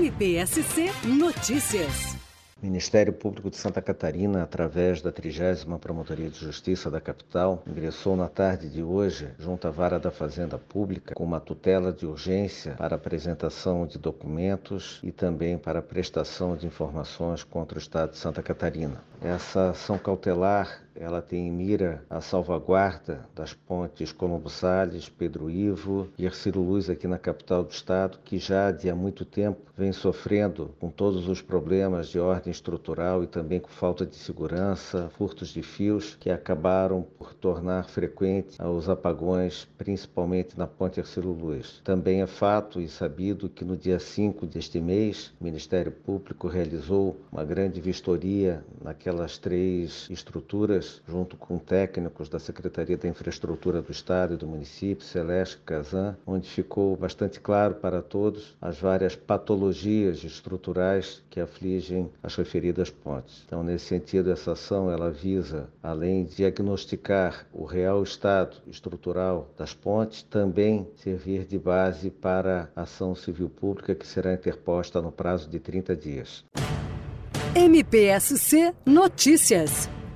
MPSC Notícias. Ministério Público de Santa Catarina, através da 30 Promotoria de Justiça da capital, ingressou na tarde de hoje, junto à Vara da Fazenda Pública, com uma tutela de urgência para apresentação de documentos e também para prestação de informações contra o Estado de Santa Catarina. Essa ação cautelar ela tem em mira a salvaguarda das pontes Colombo Salles, Pedro Ivo e Ercílio Luz aqui na capital do estado, que já de há muito tempo vem sofrendo com todos os problemas de ordem estrutural e também com falta de segurança, furtos de fios, que acabaram por tornar frequente os apagões, principalmente na ponte Ercílio Luz. Também é fato e sabido que no dia 5 deste mês, o Ministério Público realizou uma grande vistoria naquelas três estruturas junto com técnicos da Secretaria da Infraestrutura do Estado e do município, Celeste Kazan, onde ficou bastante claro para todos as várias patologias estruturais que afligem as referidas pontes. Então, nesse sentido, essa ação ela visa, além de diagnosticar o real estado estrutural das pontes, também servir de base para a ação civil pública que será interposta no prazo de 30 dias. MPSC Notícias